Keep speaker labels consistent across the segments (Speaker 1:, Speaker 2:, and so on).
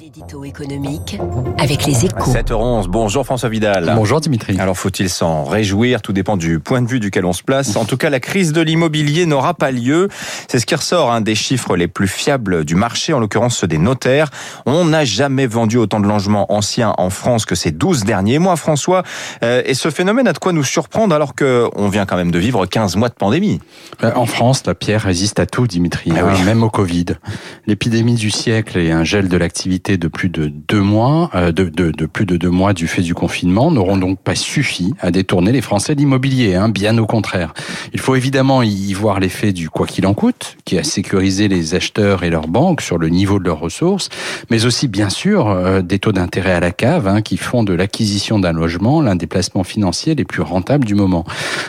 Speaker 1: L'édito économique avec les échos.
Speaker 2: 7h11, bonjour François Vidal.
Speaker 3: Bonjour Dimitri.
Speaker 2: Alors faut-il s'en réjouir Tout dépend du point de vue duquel on se place. En tout cas, la crise de l'immobilier n'aura pas lieu. C'est ce qui ressort hein, des chiffres les plus fiables du marché, en l'occurrence ceux des notaires. On n'a jamais vendu autant de logements anciens en France que ces 12 derniers mois, François. Euh, et ce phénomène a de quoi nous surprendre alors qu'on vient quand même de vivre 15 mois de pandémie.
Speaker 3: Euh, En France, la pierre résiste à tout, Dimitri,
Speaker 2: Ah
Speaker 3: hein,
Speaker 2: oui.
Speaker 3: même au Covid. L'épidémie du siècle et un gel de l'activité de plus de deux mois, euh, de, de- plus de deux mois du fait du confinement, n'auront donc pas suffi à détourner les Français de l'immobilier, hein, bien au contraire. Il faut évidemment y voir l'effet du quoi qu'il en coûte, qui a sécurisé les acheteurs et leurs banques sur le niveau de leurs ressources, mais aussi bien sûr euh, des taux d'intérêt à la cave, hein, qui font de l'acquisition d'un logement l'un des placements financiers les plus rentables du moment.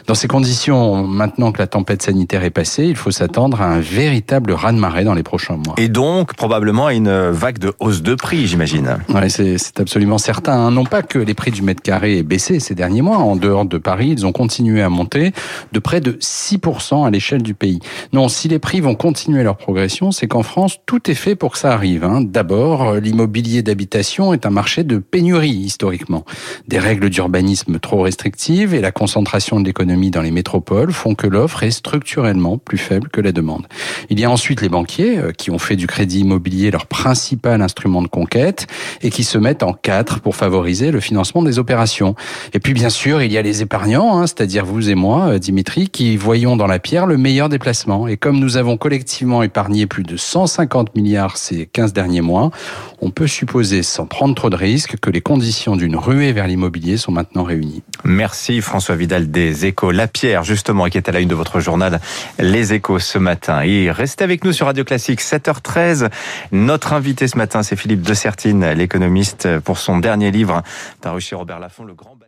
Speaker 3: Dans ces conditions, maintenant que la tempête sanitaire est passée, il faut s'attendre à un véritable raz-de-marée dans les prochains mois.
Speaker 2: Et donc probablement à une vague de hausse de prix, j'imagine.
Speaker 3: C'est absolument certain. hein. Non pas que les prix du mètre carré aient baissé ces derniers mois. En dehors de Paris, ils ont continué à monter de près de 6% à l'échelle du pays. Non, si les prix vont continuer leur progression, c'est qu'en France, tout est fait pour que ça arrive. hein. D'abord, euh, l'immobilier d'habitation est un marché de pénurie historiquement. Des règles d'urbanisme trop restrictives et la concentration de l'économie dans les métropoles font que l'offre est structurellement plus faible que la demande. Il y a ensuite les banquiers euh, qui ont fait du crédit immobilier leur principal instrument de conquête et qui se mettent en quatre pour favoriser le financement des opérations. Et puis bien sûr, il y a les épargnants, hein, c'est-à-dire vous et moi, euh, Dimitri, qui voyons dans la pierre le meilleur déplacement. Et comme nous avons collectivement épargné plus de 150 milliards ces 15 derniers mois, on peut supposer, sans prendre trop de risques, que les conditions d'une ruée vers l'immobilier sont maintenant réunies.
Speaker 2: Merci François Vidal des Échos. La Pierre, justement, qui est à la une de votre journal Les Échos ce matin. Et restez avec nous sur Radio Classique, 7h13. Notre invité ce matin, c'est Philippe de Sertine, l'économiste, pour son dernier livre paru chez Robert Laffont, Le Grand